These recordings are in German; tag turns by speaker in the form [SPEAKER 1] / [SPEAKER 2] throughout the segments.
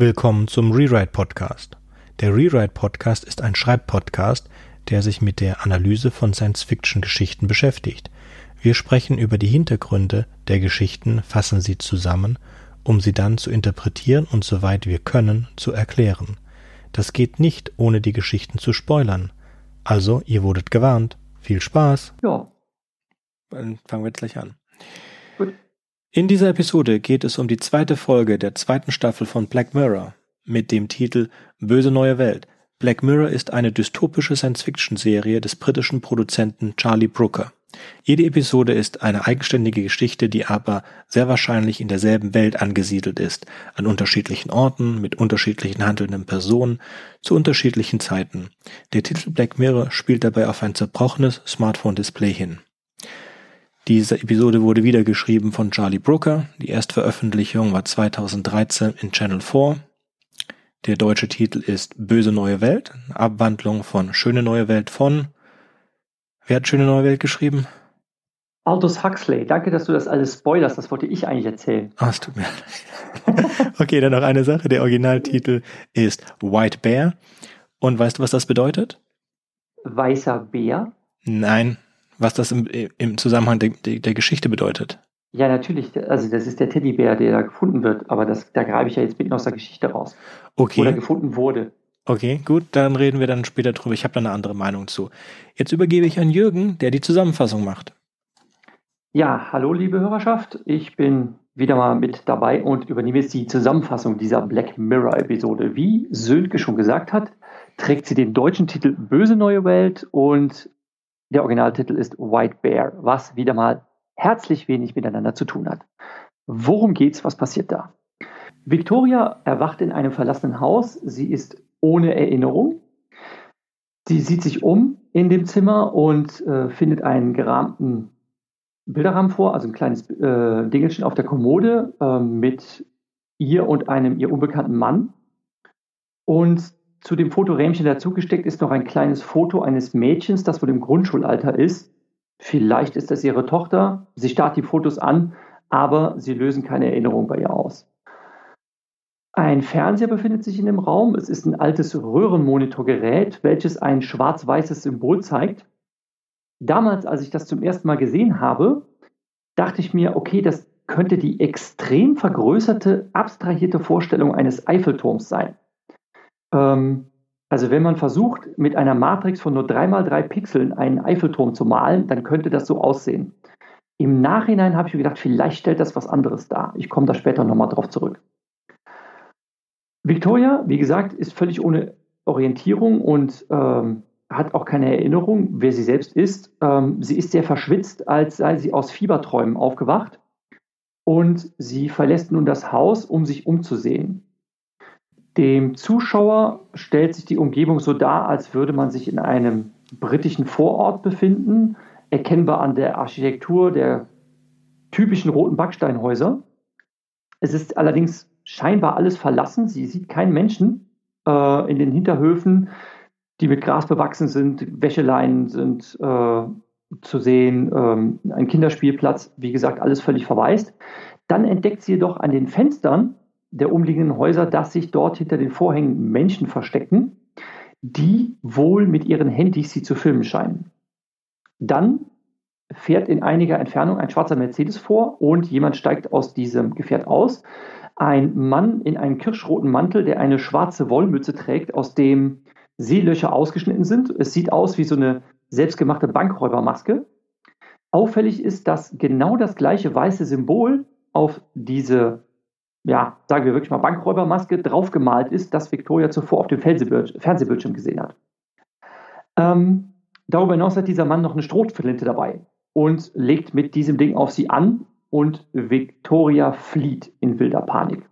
[SPEAKER 1] Willkommen zum Rewrite Podcast. Der Rewrite Podcast ist ein Schreibpodcast, der sich mit der Analyse von Science-Fiction-Geschichten beschäftigt. Wir sprechen über die Hintergründe der Geschichten, fassen sie zusammen, um sie dann zu interpretieren und soweit wir können zu erklären. Das geht nicht, ohne die Geschichten zu spoilern. Also, ihr wurdet gewarnt. Viel Spaß.
[SPEAKER 2] Ja.
[SPEAKER 1] Dann fangen wir jetzt gleich an. In dieser Episode geht es um die zweite Folge der zweiten Staffel von Black Mirror mit dem Titel Böse neue Welt. Black Mirror ist eine dystopische Science-Fiction-Serie des britischen Produzenten Charlie Brooker. Jede Episode ist eine eigenständige Geschichte, die aber sehr wahrscheinlich in derselben Welt angesiedelt ist, an unterschiedlichen Orten, mit unterschiedlichen handelnden Personen, zu unterschiedlichen Zeiten. Der Titel Black Mirror spielt dabei auf ein zerbrochenes Smartphone-Display hin. Diese Episode wurde wieder geschrieben von Charlie Brooker. Die Erstveröffentlichung war 2013 in Channel 4. Der deutsche Titel ist Böse neue Welt, Abwandlung von Schöne neue Welt von. Wer hat Schöne neue Welt geschrieben?
[SPEAKER 2] Aldous Huxley. Danke, dass du das alles spoilerst. Das wollte ich eigentlich erzählen.
[SPEAKER 1] Ah, es tut mir leid. okay, dann noch eine Sache. Der Originaltitel ist White Bear. Und weißt du, was das bedeutet?
[SPEAKER 2] Weißer Bär?
[SPEAKER 1] Nein, was das im, im Zusammenhang der, der, Geschichte bedeutet.
[SPEAKER 2] Ja, natürlich. Also das ist der Teddybär, der da gefunden wird. Aber das, da greife ich ja jetzt mitten aus der Geschichte raus.
[SPEAKER 1] Okay.
[SPEAKER 2] Oder gefunden wurde.
[SPEAKER 1] Okay, gut, dann reden wir dann später drüber. Ich habe da eine andere Meinung zu. Jetzt übergebe ich an Jürgen, der die Zusammenfassung macht.
[SPEAKER 2] Ja, hallo liebe Hörerschaft. Ich bin wieder mal mit dabei und übernehme jetzt die Zusammenfassung dieser Black Mirror-Episode. Wie Sönke schon gesagt hat, trägt sie den deutschen Titel Böse neue Welt und der Originaltitel ist White Bear, was wieder mal herzlich wenig miteinander zu tun hat. Worum geht's? Was passiert da? Victoria erwacht in einem verlassenen Haus. Sie ist ohne Erinnerung. Sie sieht sich um in dem Zimmer und äh, findet einen gerahmten Bilderrahmen vor, also ein kleines äh, Dingelchen auf der Kommode äh, mit ihr und einem ihr unbekannten Mann. Und zu dem Fotorähmchen dazugesteckt ist noch ein kleines Foto eines Mädchens, das wohl im Grundschulalter ist. Vielleicht ist das ihre Tochter. Sie starrt die Fotos an, aber sie lösen keine Erinnerung bei ihr aus. Ein Fernseher befindet sich in dem Raum. Es ist ein altes Röhrenmonitorgerät, welches ein schwarz-weißes Symbol zeigt. Damals, als ich das zum ersten Mal gesehen habe, dachte ich mir, okay, das könnte die extrem vergrößerte, abstrahierte Vorstellung eines Eiffelturms sein. Ähm, also wenn man versucht, mit einer Matrix von nur 3x3 Pixeln einen Eiffelturm zu malen, dann könnte das so aussehen. Im Nachhinein habe ich mir gedacht, vielleicht stellt das was anderes dar. Ich komme da später nochmal drauf zurück. Victoria, wie gesagt, ist völlig ohne Orientierung und ähm, hat auch keine Erinnerung, wer sie selbst ist. Ähm, sie ist sehr verschwitzt, als sei sie aus Fieberträumen aufgewacht. Und sie verlässt nun das Haus, um sich umzusehen. Dem Zuschauer stellt sich die Umgebung so dar, als würde man sich in einem britischen Vorort befinden, erkennbar an der Architektur der typischen roten Backsteinhäuser. Es ist allerdings scheinbar alles verlassen. Sie sieht keinen Menschen äh, in den Hinterhöfen, die mit Gras bewachsen sind. Wäscheleinen sind äh, zu sehen, ähm, ein Kinderspielplatz, wie gesagt, alles völlig verwaist. Dann entdeckt sie jedoch an den Fenstern der umliegenden Häuser, dass sich dort hinter den Vorhängen Menschen verstecken, die wohl mit ihren Handys sie zu filmen scheinen. Dann fährt in einiger Entfernung ein schwarzer Mercedes vor und jemand steigt aus diesem Gefährt aus. Ein Mann in einem kirschroten Mantel, der eine schwarze Wollmütze trägt, aus dem Seelöcher ausgeschnitten sind. Es sieht aus wie so eine selbstgemachte Bankräubermaske. Auffällig ist, dass genau das gleiche weiße Symbol auf diese ja, sagen wir wirklich mal, Bankräubermaske draufgemalt ist, das Victoria zuvor auf dem Fernsehbildschirm gesehen hat. Ähm, darüber hinaus hat dieser Mann noch eine Strohflinte dabei und legt mit diesem Ding auf sie an und Victoria flieht in wilder Panik.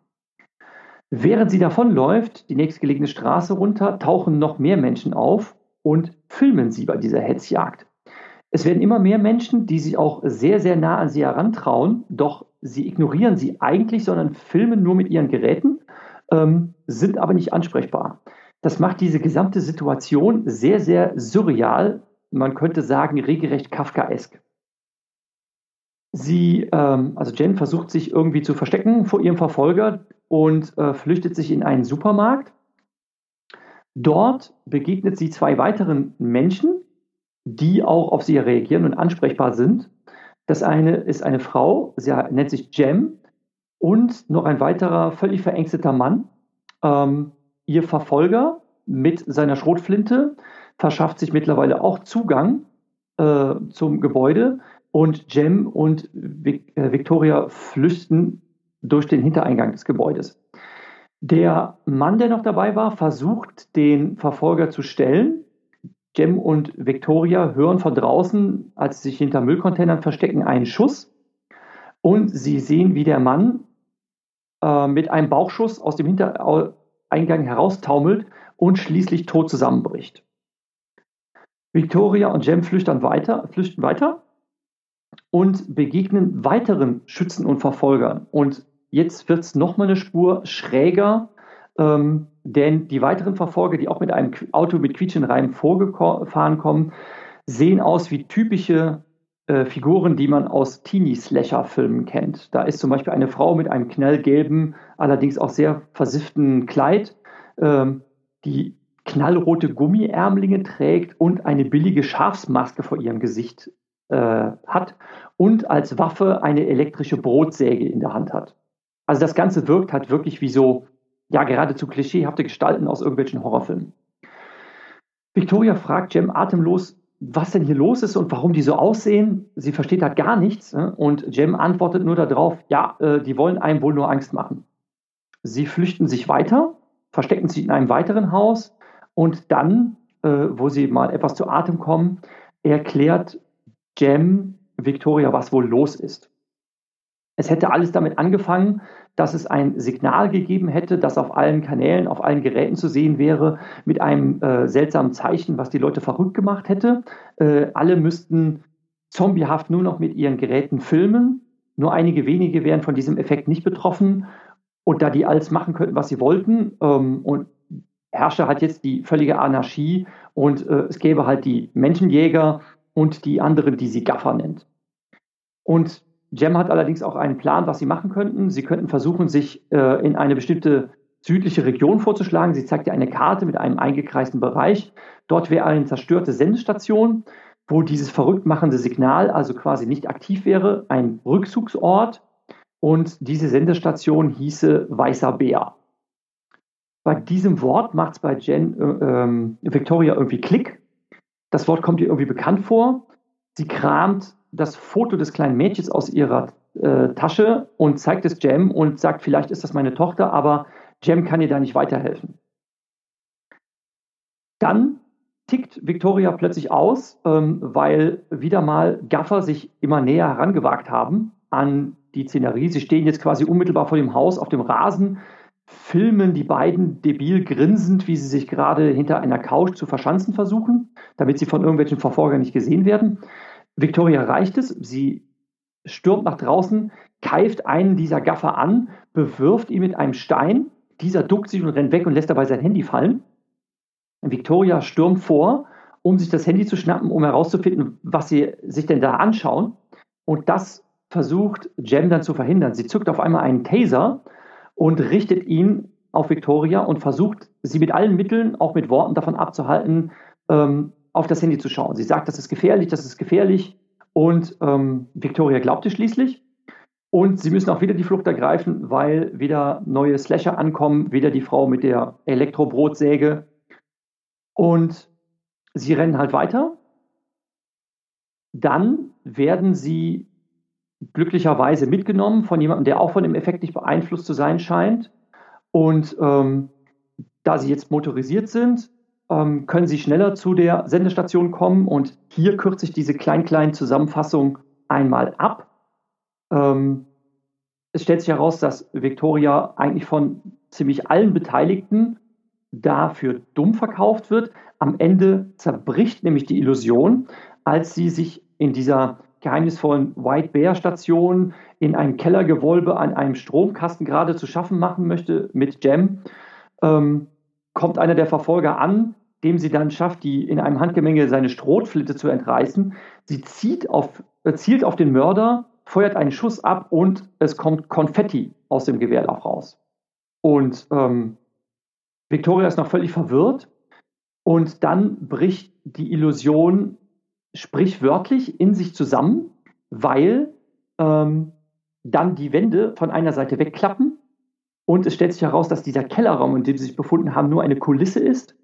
[SPEAKER 2] Während sie davonläuft, die nächstgelegene Straße runter, tauchen noch mehr Menschen auf und filmen sie bei dieser Hetzjagd. Es werden immer mehr Menschen, die sich auch sehr, sehr nah an sie herantrauen, doch sie ignorieren sie eigentlich, sondern filmen nur mit ihren Geräten, ähm, sind aber nicht ansprechbar. Das macht diese gesamte Situation sehr, sehr surreal. Man könnte sagen, regelrecht Kafkaesk. Sie, ähm, also Jen versucht sich irgendwie zu verstecken vor ihrem Verfolger. und äh, flüchtet sich in einen Supermarkt. Dort begegnet sie zwei weiteren Menschen, die auch auf sie reagieren und ansprechbar sind. Das eine ist eine Frau, sie nennt sich Jem, und noch ein weiterer völlig verängsteter Mann. Ähm, ihr Verfolger mit seiner Schrotflinte verschafft sich mittlerweile auch Zugang äh, zum Gebäude und Jem und Vic äh, Victoria flüchten durch den Hintereingang des Gebäudes. Der Mann, der noch dabei war, versucht, den Verfolger zu stellen. Jem und Victoria hören von draußen, als sie sich hinter Müllcontainern verstecken, einen Schuss. Und sie sehen, wie der Mann äh, mit einem Bauchschuss aus dem Hintereingang heraustaumelt und schließlich tot zusammenbricht. Victoria und Jem flüchten weiter, flüchten weiter und begegnen weiteren Schützen und Verfolgern. Und jetzt wird es nochmal eine Spur schräger, ähm, denn die weiteren Verfolger, die auch mit einem Auto mit Quietschenreihen vorgefahren kommen, sehen aus wie typische äh, Figuren, die man aus Teenie-Slasher-Filmen kennt. Da ist zum Beispiel eine Frau mit einem knallgelben, allerdings auch sehr versifften Kleid, ähm, die knallrote Gummiärmlinge trägt und eine billige Schafsmaske vor ihrem Gesicht äh, hat und als Waffe eine elektrische Brotsäge in der Hand hat. Also das Ganze wirkt halt wirklich wie so, ja, geradezu klischeehafte Gestalten aus irgendwelchen Horrorfilmen. Victoria fragt Jem atemlos, was denn hier los ist und warum die so aussehen. Sie versteht halt gar nichts. Ne? Und Jem antwortet nur darauf, ja, äh, die wollen einem wohl nur Angst machen. Sie flüchten sich weiter, verstecken sich in einem weiteren Haus und dann, äh, wo sie mal etwas zu Atem kommen, erklärt Jem Victoria, was wohl los ist. Es hätte alles damit angefangen, dass es ein Signal gegeben hätte, das auf allen Kanälen, auf allen Geräten zu sehen wäre, mit einem äh, seltsamen Zeichen, was die Leute verrückt gemacht hätte. Äh, alle müssten zombiehaft nur noch mit ihren Geräten filmen. Nur einige wenige wären von diesem Effekt nicht betroffen. Und da die alles machen könnten, was sie wollten, ähm, und herrsche halt jetzt die völlige Anarchie und äh, es gäbe halt die Menschenjäger und die anderen, die sie Gaffer nennt. Und Jem hat allerdings auch einen Plan, was sie machen könnten. Sie könnten versuchen, sich äh, in eine bestimmte südliche Region vorzuschlagen. Sie zeigt ja eine Karte mit einem eingekreisten Bereich. Dort wäre eine zerstörte Sendestation, wo dieses verrückt machende Signal also quasi nicht aktiv wäre, ein Rückzugsort. Und diese Sendestation hieße Weißer Bär. Bei diesem Wort macht es bei Jen äh, ähm, Victoria irgendwie Klick. Das Wort kommt ihr irgendwie bekannt vor. Sie kramt das Foto des kleinen Mädchens aus ihrer äh, Tasche und zeigt es Jem und sagt, vielleicht ist das meine Tochter, aber Jem kann ihr da nicht weiterhelfen. Dann tickt Victoria plötzlich aus, ähm, weil wieder mal Gaffer sich immer näher herangewagt haben an die Szenerie. Sie stehen jetzt quasi unmittelbar vor dem Haus auf dem Rasen, filmen die beiden debil grinsend, wie sie sich gerade hinter einer Couch zu verschanzen versuchen, damit sie von irgendwelchen Verfolgern nicht gesehen werden. Victoria reicht es, sie stürmt nach draußen, keift einen dieser Gaffer an, bewirft ihn mit einem Stein. Dieser duckt sich und rennt weg und lässt dabei sein Handy fallen. Victoria stürmt vor, um sich das Handy zu schnappen, um herauszufinden, was sie sich denn da anschauen. Und das versucht Jem dann zu verhindern. Sie zückt auf einmal einen Taser und richtet ihn auf Victoria und versucht, sie mit allen Mitteln, auch mit Worten davon abzuhalten, ähm, auf das Handy zu schauen. Sie sagt, das ist gefährlich, das ist gefährlich. Und ähm, Victoria glaubte schließlich. Und sie müssen auch wieder die Flucht ergreifen, weil wieder neue Slasher ankommen, wieder die Frau mit der Elektrobrotsäge. Und sie rennen halt weiter. Dann werden sie glücklicherweise mitgenommen von jemandem, der auch von dem Effekt nicht beeinflusst zu sein scheint. Und ähm, da sie jetzt motorisiert sind, ähm, können Sie schneller zu der Sendestation kommen und hier kürze ich diese klein-kleinen Zusammenfassung einmal ab. Ähm, es stellt sich heraus, dass Victoria eigentlich von ziemlich allen Beteiligten dafür dumm verkauft wird. Am Ende zerbricht nämlich die Illusion, als sie sich in dieser geheimnisvollen White Bear Station in einem Kellergewölbe an einem Stromkasten gerade zu schaffen machen möchte mit Jam. Ähm, kommt einer der Verfolger an, dem sie dann schafft, die in einem Handgemenge seine Strohflinte zu entreißen. Sie zieht auf, äh, zielt auf den Mörder, feuert einen Schuss ab und es kommt Konfetti aus dem Gewehrlauf raus. Und ähm, Victoria ist noch völlig verwirrt. Und dann bricht die Illusion sprichwörtlich in sich zusammen, weil ähm, dann die Wände von einer Seite wegklappen und es stellt sich heraus, dass dieser Kellerraum, in dem sie sich befunden haben, nur eine Kulisse ist.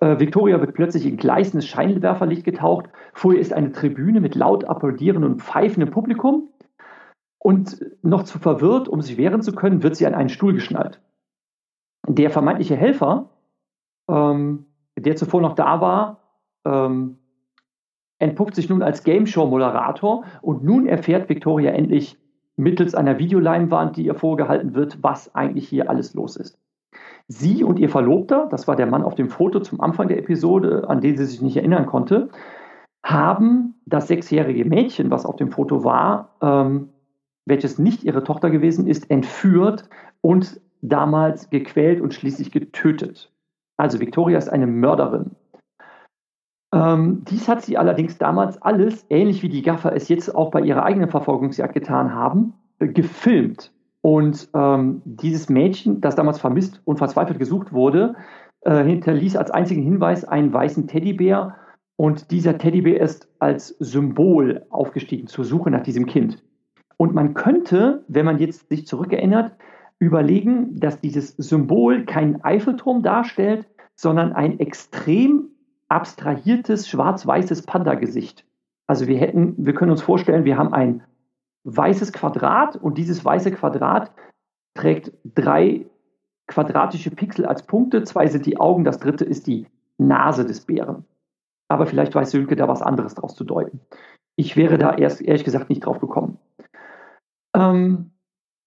[SPEAKER 2] Äh, Victoria wird plötzlich in gleißendes Scheinwerferlicht getaucht. Vor ihr ist eine Tribüne mit laut applaudierendem und pfeifendem Publikum. Und noch zu verwirrt, um sich wehren zu können, wird sie an einen Stuhl geschnallt. Der vermeintliche Helfer, ähm, der zuvor noch da war, ähm, entpuppt sich nun als Game Show Moderator und nun erfährt Victoria endlich mittels einer Videoleinwand, die ihr vorgehalten wird, was eigentlich hier alles los ist. Sie und ihr Verlobter, das war der Mann auf dem Foto zum Anfang der Episode, an den sie sich nicht erinnern konnte, haben das sechsjährige Mädchen, was auf dem Foto war, ähm, welches nicht ihre Tochter gewesen ist, entführt und damals gequält und schließlich getötet. Also Victoria ist eine Mörderin. Ähm, dies hat sie allerdings damals alles, ähnlich wie die Gaffer es jetzt auch bei ihrer eigenen Verfolgungsjagd getan haben, äh, gefilmt. Und ähm, dieses Mädchen, das damals vermisst und verzweifelt gesucht wurde, äh, hinterließ als einzigen Hinweis einen weißen Teddybär. Und dieser Teddybär ist als Symbol aufgestiegen zur Suche nach diesem Kind. Und man könnte, wenn man jetzt sich zurückerinnert, überlegen, dass dieses Symbol keinen Eiffelturm darstellt, sondern ein extrem abstrahiertes schwarz-weißes Panda-Gesicht. Also wir hätten, wir können uns vorstellen, wir haben ein weißes Quadrat und dieses weiße Quadrat trägt drei quadratische Pixel als Punkte. Zwei sind die Augen, das dritte ist die Nase des Bären. Aber vielleicht weiß Sönke da was anderes draus zu deuten. Ich wäre da erst ehrlich gesagt nicht drauf gekommen. Ähm,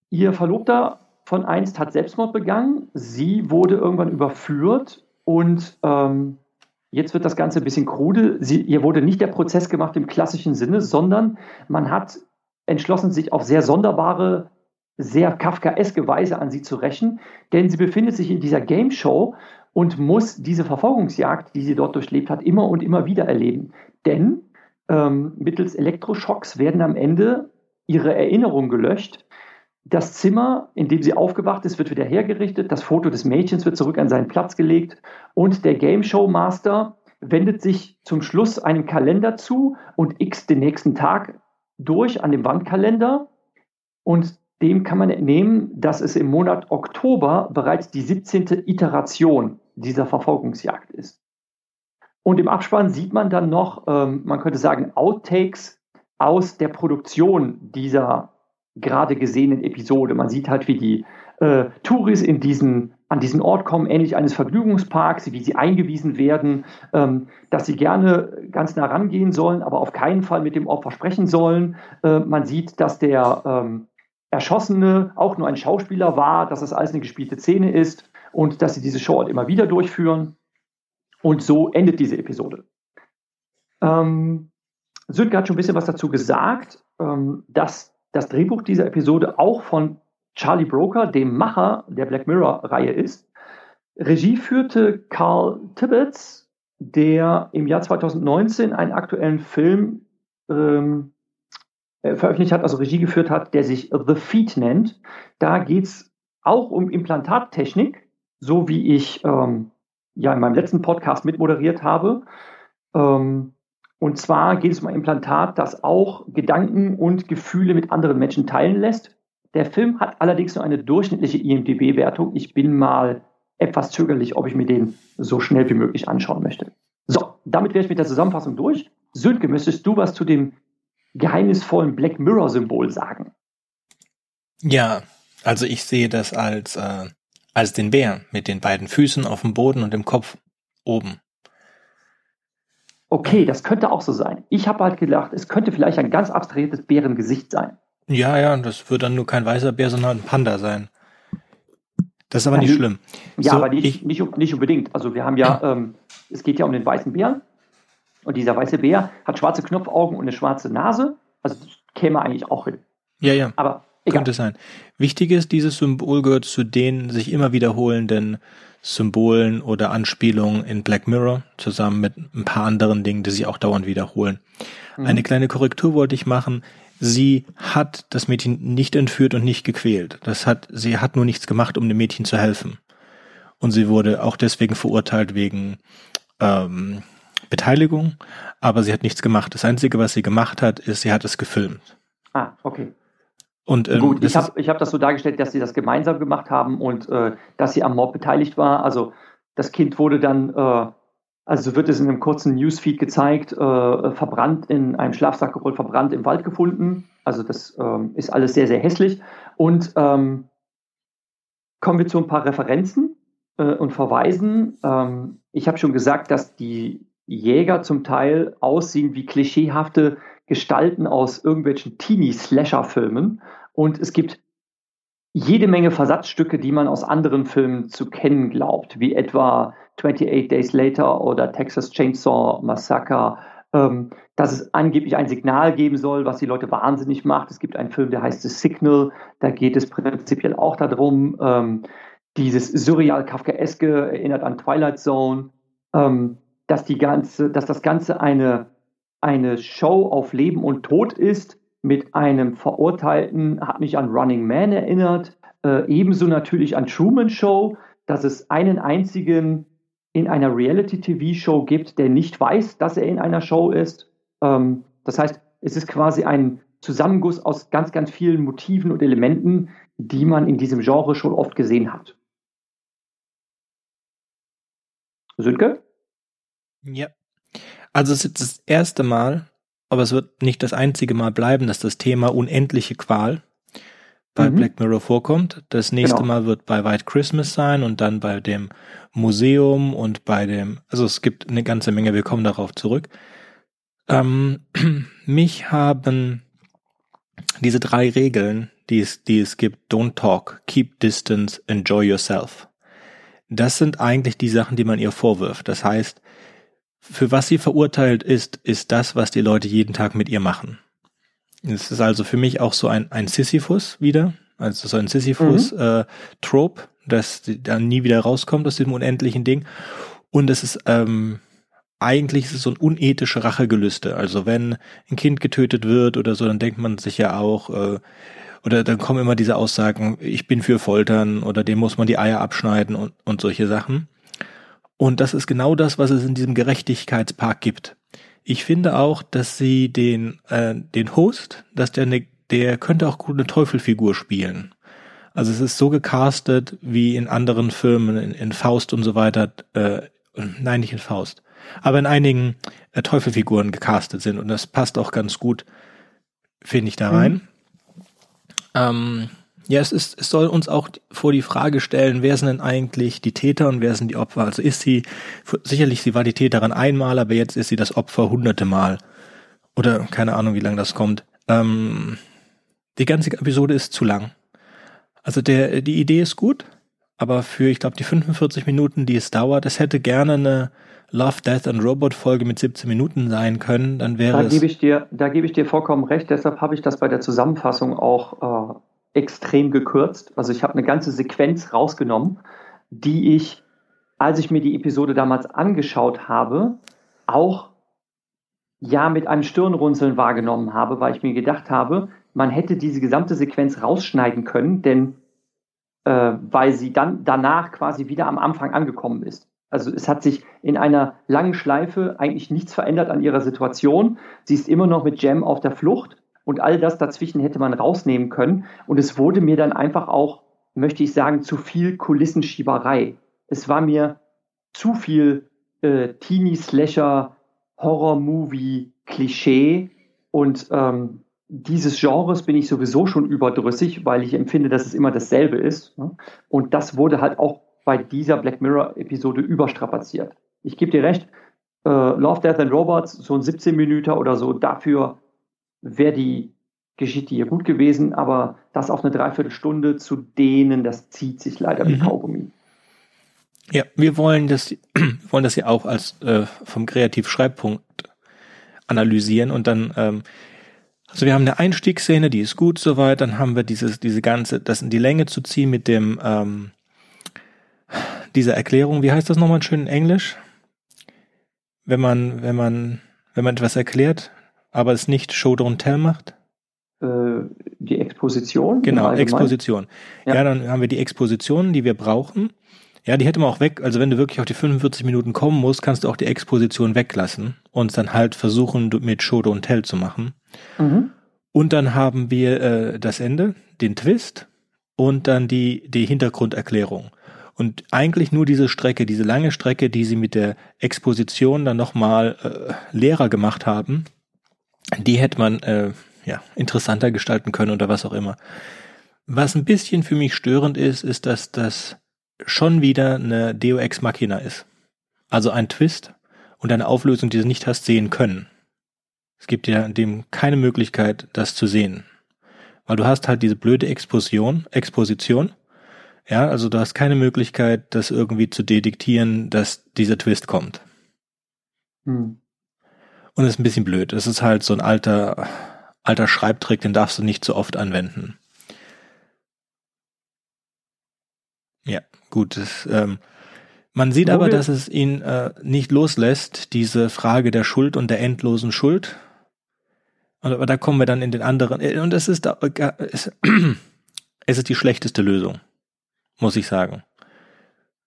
[SPEAKER 2] ihr Verlobter von einst hat Selbstmord begangen. Sie wurde irgendwann überführt und ähm, Jetzt wird das Ganze ein bisschen krude. Sie, hier wurde nicht der Prozess gemacht im klassischen Sinne, sondern man hat entschlossen, sich auf sehr sonderbare, sehr kafkaeske Weise an sie zu rächen, denn sie befindet sich in dieser Game Show und muss diese Verfolgungsjagd, die sie dort durchlebt hat, immer und immer wieder erleben. Denn ähm, mittels Elektroschocks werden am Ende ihre Erinnerungen gelöscht das Zimmer, in dem sie aufgewacht ist, wird wieder hergerichtet. Das Foto des Mädchens wird zurück an seinen Platz gelegt. Und der Game Show Master wendet sich zum Schluss einem Kalender zu und x den nächsten Tag durch an dem Wandkalender. Und dem kann man entnehmen, dass es im Monat Oktober bereits die 17. Iteration dieser Verfolgungsjagd ist. Und im Abspann sieht man dann noch, ähm, man könnte sagen, Outtakes aus der Produktion dieser gerade gesehenen Episode. Man sieht halt, wie die äh, Touris in diesen, an diesen Ort kommen, ähnlich eines Vergnügungsparks, wie sie eingewiesen werden, ähm, dass sie gerne ganz nah rangehen sollen, aber auf keinen Fall mit dem Opfer sprechen sollen. Äh, man sieht, dass der ähm, Erschossene auch nur ein Schauspieler war, dass das alles eine gespielte Szene ist und dass sie diese Show halt immer wieder durchführen. Und so endet diese Episode. Ähm, Sönke hat schon ein bisschen was dazu gesagt, ähm, dass das Drehbuch dieser Episode auch von Charlie Broker, dem Macher der Black Mirror-Reihe ist. Regie führte Carl Tibbets, der im Jahr 2019 einen aktuellen Film ähm, äh, veröffentlicht hat, also Regie geführt hat, der sich The Feet nennt. Da geht es auch um Implantattechnik, so wie ich ähm, ja in meinem letzten Podcast mitmoderiert habe. Ähm, und zwar geht es um ein Implantat, das auch Gedanken und Gefühle mit anderen Menschen teilen lässt. Der Film hat allerdings nur eine durchschnittliche IMDB-Wertung. Ich bin mal etwas zögerlich, ob ich mir den so schnell wie möglich anschauen möchte. So, damit wäre ich mit der Zusammenfassung durch. Sönke, müsstest du was zu dem geheimnisvollen Black Mirror-Symbol sagen?
[SPEAKER 1] Ja, also ich sehe das als, äh, als den Bär mit den beiden Füßen auf dem Boden und dem Kopf oben
[SPEAKER 2] okay, das könnte auch so sein. Ich habe halt gedacht, es könnte vielleicht ein ganz abstrahiertes Bärengesicht sein.
[SPEAKER 1] Ja, ja, das wird dann nur kein weißer Bär, sondern ein Panda sein. Das ist aber ja, nicht schlimm.
[SPEAKER 2] Ja, so, aber nicht, ich, nicht, nicht, unbedingt. Also wir haben ja, ähm, es geht ja um den weißen Bären. Und dieser weiße Bär hat schwarze Knopfaugen und eine schwarze Nase. Also das käme eigentlich auch hin.
[SPEAKER 1] Ja, ja. Aber egal. Könnte sein. Wichtig ist, dieses Symbol gehört zu den sich immer wiederholenden Symbolen oder Anspielungen in Black Mirror, zusammen mit ein paar anderen Dingen, die sich auch dauernd wiederholen. Mhm. Eine kleine Korrektur wollte ich machen. Sie hat das Mädchen nicht entführt und nicht gequält. Das hat, sie hat nur nichts gemacht, um dem Mädchen zu helfen. Und sie wurde auch deswegen verurteilt wegen ähm, Beteiligung, aber sie hat nichts gemacht. Das Einzige, was sie gemacht hat, ist, sie hat es gefilmt.
[SPEAKER 2] Ah, okay.
[SPEAKER 1] Und,
[SPEAKER 2] ähm, Gut, ich habe hab das so dargestellt, dass sie das gemeinsam gemacht haben und äh, dass sie am Mord beteiligt war. Also das Kind wurde dann, äh, also wird es in einem kurzen Newsfeed gezeigt, äh, verbrannt in einem Schlafsack gerollt, verbrannt im Wald gefunden. Also das ähm, ist alles sehr, sehr hässlich. Und ähm, kommen wir zu ein paar Referenzen äh, und Verweisen. Ähm, ich habe schon gesagt, dass die Jäger zum Teil aussehen wie klischeehafte Gestalten aus irgendwelchen Teenie-Slasher-Filmen. Und es gibt jede Menge Versatzstücke, die man aus anderen Filmen zu kennen glaubt, wie etwa 28 Days Later oder Texas Chainsaw Massacre, ähm, dass es angeblich ein Signal geben soll, was die Leute wahnsinnig macht. Es gibt einen Film, der heißt The Signal, da geht es prinzipiell auch darum, ähm, dieses surreal-kafkaeske erinnert an Twilight Zone, ähm, dass, die ganze, dass das Ganze eine, eine Show auf Leben und Tod ist mit einem Verurteilten, hat mich an Running Man erinnert, äh, ebenso natürlich an Truman Show, dass es einen einzigen in einer Reality-TV-Show gibt, der nicht weiß, dass er in einer Show ist. Ähm, das heißt, es ist quasi ein Zusammenguss aus ganz, ganz vielen Motiven und Elementen, die man in diesem Genre schon oft gesehen hat. Sönke?
[SPEAKER 1] Ja. Also es ist das erste Mal, aber es wird nicht das einzige Mal bleiben, dass das Thema unendliche Qual bei mhm. Black Mirror vorkommt. Das nächste genau. Mal wird bei White Christmas sein und dann bei dem Museum und bei dem, also es gibt eine ganze Menge, wir kommen darauf zurück. Ähm, mich haben diese drei Regeln, die es, die es gibt, don't talk, keep distance, enjoy yourself. Das sind eigentlich die Sachen, die man ihr vorwirft. Das heißt, für was sie verurteilt ist, ist das, was die Leute jeden Tag mit ihr machen. Es ist also für mich auch so ein, ein Sisyphus wieder, also so ein Sisyphus-Trope, mhm. äh, dass dann nie wieder rauskommt aus dem unendlichen Ding. Und es ist ähm, eigentlich ist es so ein unethische Rachegelüste. Also wenn ein Kind getötet wird oder so, dann denkt man sich ja auch, äh, oder dann kommen immer diese Aussagen, ich bin für Foltern oder dem muss man die Eier abschneiden und, und solche Sachen. Und das ist genau das, was es in diesem Gerechtigkeitspark gibt. Ich finde auch, dass sie den, äh, den Host, dass der ne, der könnte auch gut eine Teufelfigur spielen. Also es ist so gecastet wie in anderen Filmen, in, in Faust und so weiter, äh, nein, nicht in Faust, aber in einigen äh, Teufelfiguren gecastet sind und das passt auch ganz gut, finde ich, da rein. Mhm. Ähm, ja, es ist, es soll uns auch vor die Frage stellen, wer sind denn eigentlich die Täter und wer sind die Opfer? Also ist sie, sicherlich sie war die Täterin einmal, aber jetzt ist sie das Opfer hunderte Mal. Oder keine Ahnung, wie lange das kommt. Ähm, die ganze Episode ist zu lang. Also der, die Idee ist gut, aber für, ich glaube, die 45 Minuten, die es dauert, es hätte gerne eine Love, Death and Robot Folge mit 17 Minuten sein können, dann wäre
[SPEAKER 2] da
[SPEAKER 1] es.
[SPEAKER 2] Gebe ich dir, da gebe ich dir vollkommen recht. Deshalb habe ich das bei der Zusammenfassung auch äh, extrem gekürzt. Also ich habe eine ganze Sequenz rausgenommen, die ich, als ich mir die Episode damals angeschaut habe, auch ja mit einem Stirnrunzeln wahrgenommen habe, weil ich mir gedacht habe, man hätte diese gesamte Sequenz rausschneiden können, denn äh, weil sie dann danach quasi wieder am Anfang angekommen ist. Also es hat sich in einer langen Schleife eigentlich nichts verändert an ihrer Situation. Sie ist immer noch mit Jam auf der Flucht und all das dazwischen hätte man rausnehmen können. Und es wurde mir dann einfach auch, möchte ich sagen, zu viel Kulissenschieberei. Es war mir zu viel äh, Teenie-Slasher, Horror-Movie, Klischee und ähm, dieses Genres bin ich sowieso schon überdrüssig, weil ich empfinde, dass es immer dasselbe ist. Ne? Und das wurde halt auch bei dieser Black Mirror-Episode überstrapaziert. Ich gebe dir recht, äh, Love, Death and Robots, so ein 17 Minuten oder so, dafür wäre die Geschichte hier gut gewesen, aber das auf eine Dreiviertelstunde zu dehnen, das zieht sich leider wie mhm. Kaugummi.
[SPEAKER 1] Ja, wir wollen das, wollen das ja auch als äh, vom Kreativschreibpunkt analysieren und dann ähm, also wir haben eine Einstiegsszene, die ist gut soweit, dann haben wir dieses, diese ganze, das in die Länge zu ziehen mit dem, ähm, dieser Erklärung, wie heißt das nochmal schön in Englisch? Wenn man, wenn man, wenn man etwas erklärt, aber es nicht Show Don't Tell macht?
[SPEAKER 2] Äh, die Exposition?
[SPEAKER 1] Genau, Exposition. Ja. ja, dann haben wir die Exposition, die wir brauchen. Ja, die hätte man auch weg, also wenn du wirklich auf die 45 Minuten kommen musst, kannst du auch die Exposition weglassen und dann halt versuchen, mit Show Don't Tell zu machen. Mhm. Und dann haben wir äh, das Ende, den Twist und dann die, die Hintergrunderklärung. Und eigentlich nur diese Strecke, diese lange Strecke, die sie mit der Exposition dann nochmal äh, leerer gemacht haben, die hätte man äh, ja, interessanter gestalten können oder was auch immer. Was ein bisschen für mich störend ist, ist, dass das schon wieder eine DOX Machina ist. Also ein Twist und eine Auflösung, die du nicht hast sehen können. Es gibt ja dem keine Möglichkeit, das zu sehen. Weil du hast halt diese blöde Exposition, Exposition. Ja, also du hast keine Möglichkeit, das irgendwie zu detektieren, dass dieser Twist kommt. Hm. Und ist ein bisschen blöd. Es ist halt so ein alter, alter Schreibtrick, den darfst du nicht so oft anwenden. Ja, gut. Das, ähm, man sieht aber, dass es ihn äh, nicht loslässt, diese Frage der Schuld und der endlosen Schuld. Aber da kommen wir dann in den anderen. Äh, und es ist, äh, es, es ist die schlechteste Lösung, muss ich sagen.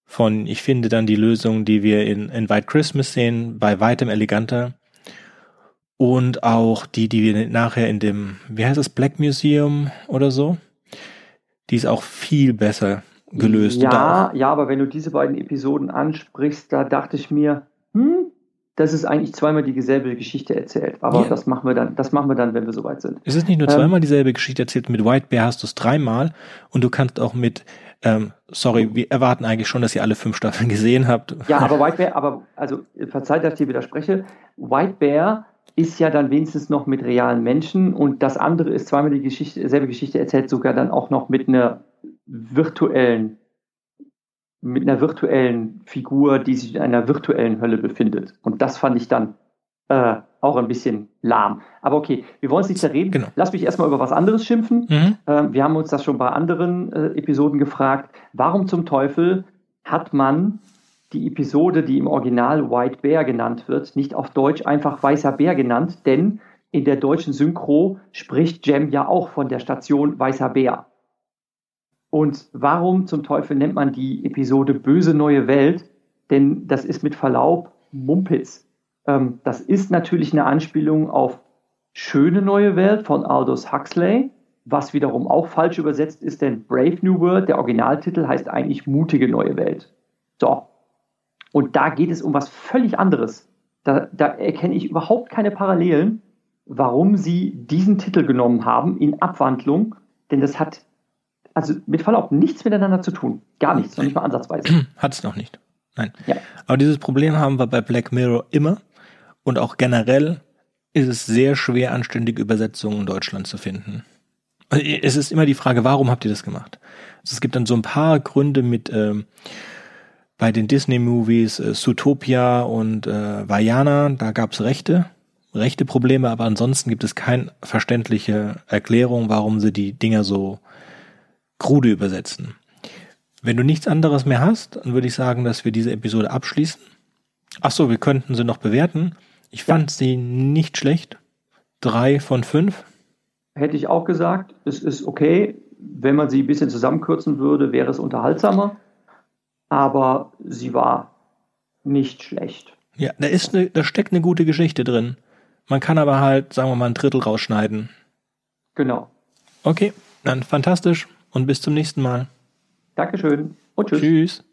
[SPEAKER 1] Von, ich finde dann die Lösung, die wir in, in White Christmas sehen, bei weitem eleganter. Und auch die, die wir nachher in dem, wie heißt es, Black Museum oder so, die ist auch viel besser gelöst.
[SPEAKER 2] Ja, ja, aber wenn du diese beiden Episoden ansprichst, da dachte ich mir, hm, das ist eigentlich zweimal dieselbe Geschichte erzählt. Aber ja. das machen wir dann, das machen wir dann, wenn wir soweit sind.
[SPEAKER 1] Es ist nicht nur ähm, zweimal dieselbe Geschichte erzählt, mit White Bear hast du es dreimal und du kannst auch mit, ähm, sorry, wir erwarten eigentlich schon, dass ihr alle fünf Staffeln gesehen habt.
[SPEAKER 2] Ja, aber White Bear, aber, also, verzeiht, dass ich dir widerspreche, White Bear ist ja dann wenigstens noch mit realen Menschen und das andere ist zweimal die Geschichte, selbe Geschichte erzählt, sogar dann auch noch mit einer virtuellen, mit einer virtuellen Figur, die sich in einer virtuellen Hölle befindet. Und das fand ich dann äh, auch ein bisschen lahm. Aber okay, wir wollen es nicht zerreden. Genau. Lass mich erstmal über was anderes schimpfen. Mhm. Ähm, wir haben uns das schon bei anderen äh, Episoden gefragt. Warum zum Teufel hat man die Episode, die im Original White Bear genannt wird, nicht auf Deutsch einfach Weißer Bär genannt? Denn in der deutschen Synchro spricht Jem ja auch von der Station Weißer Bär. Und warum zum Teufel nennt man die Episode Böse neue Welt? Denn das ist mit Verlaub Mumpitz. Ähm, das ist natürlich eine Anspielung auf Schöne neue Welt von Aldous Huxley, was wiederum auch falsch übersetzt ist, denn Brave New World, der Originaltitel, heißt eigentlich Mutige neue Welt. So. Und da geht es um was völlig anderes. Da, da erkenne ich überhaupt keine Parallelen, warum sie diesen Titel genommen haben in Abwandlung, denn das hat also mit Verlaub nichts miteinander zu tun. Gar nichts, noch nicht mal ansatzweise.
[SPEAKER 1] Hat es noch nicht. Nein. Ja. Aber dieses Problem haben wir bei Black Mirror immer. Und auch generell ist es sehr schwer, anständige Übersetzungen in Deutschland zu finden. Also, es ist immer die Frage, warum habt ihr das gemacht? Also es gibt dann so ein paar Gründe mit ähm, bei den Disney-Movies äh, Zootopia und äh, Vajana, da gab es Rechte, rechte Probleme, aber ansonsten gibt es keine verständliche Erklärung, warum sie die Dinger so krude übersetzen. Wenn du nichts anderes mehr hast, dann würde ich sagen, dass wir diese Episode abschließen. Ach so, wir könnten sie noch bewerten. Ich fand ja. sie nicht schlecht. Drei von fünf.
[SPEAKER 2] Hätte ich auch gesagt, es ist okay. Wenn man sie ein bisschen zusammenkürzen würde, wäre es unterhaltsamer. Aber sie war nicht schlecht.
[SPEAKER 1] Ja, da ist eine, da steckt eine gute Geschichte drin. Man kann aber halt, sagen wir mal, ein Drittel rausschneiden.
[SPEAKER 2] Genau.
[SPEAKER 1] Okay, dann fantastisch und bis zum nächsten Mal.
[SPEAKER 2] Dankeschön
[SPEAKER 1] und tschüss. Tschüss.